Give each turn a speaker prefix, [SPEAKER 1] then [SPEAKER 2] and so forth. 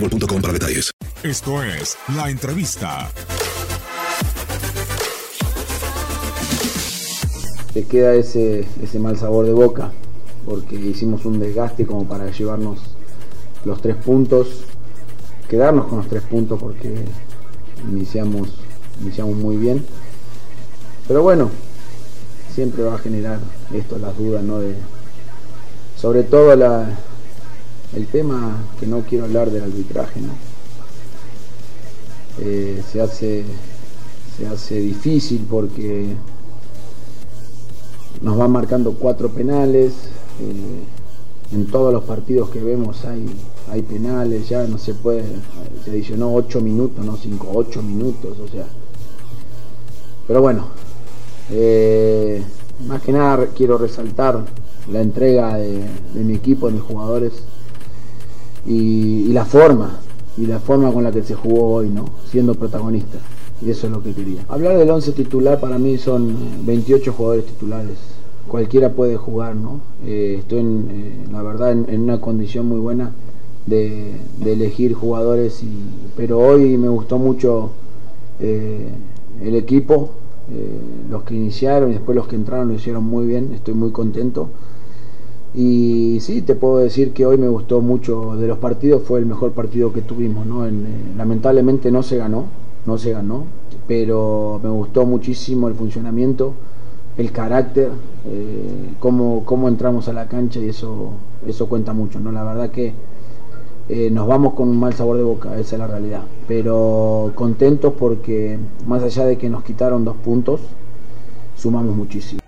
[SPEAKER 1] boostmobile.com para detalles.
[SPEAKER 2] Esto es La Entrevista.
[SPEAKER 3] te queda ese, ese mal sabor de boca, porque hicimos un desgaste como para llevarnos los tres puntos, quedarnos con los tres puntos porque iniciamos, iniciamos muy bien. Pero bueno, siempre va a generar esto las dudas, ¿no? De, sobre todo la, el tema que no quiero hablar del arbitraje, ¿no? Eh, se hace se hace difícil porque nos van marcando cuatro penales. eh, en todos los partidos que vemos hay, hay penales, ya no se puede, se adicionó ocho minutos, no cinco, ocho minutos, o sea. Pero bueno, eh, más que nada quiero resaltar la entrega de, de mi equipo, de mis jugadores y, y la forma, y la forma con la que se jugó hoy, ¿no? Siendo protagonista. Y eso es lo que quería. Hablar del 11 titular para mí son 28 jugadores titulares. Cualquiera puede jugar, ¿no? Eh, estoy, en, eh, la verdad, en, una condición muy buena de, elegir jugadores, y, pero hoy me gustó mucho eh, el equipo, eh, los que iniciaron y después los que entraron lo hicieron muy bien, estoy muy contento. Y sí, te puedo decir que hoy me gustó mucho de los partidos, fue el mejor partido que tuvimos, ¿no? Eh, lamentablemente no se ganó, no se ganó, pero me gustó muchísimo el funcionamiento, el carácter, eh, cómo, cómo entramos a la cancha y eso, eso cuenta mucho, ¿no? La verdad que eh, nos vamos con un mal sabor de boca, esa es la realidad, pero contentos porque más allá de que nos quitaron dos puntos, sumamos muchísimo.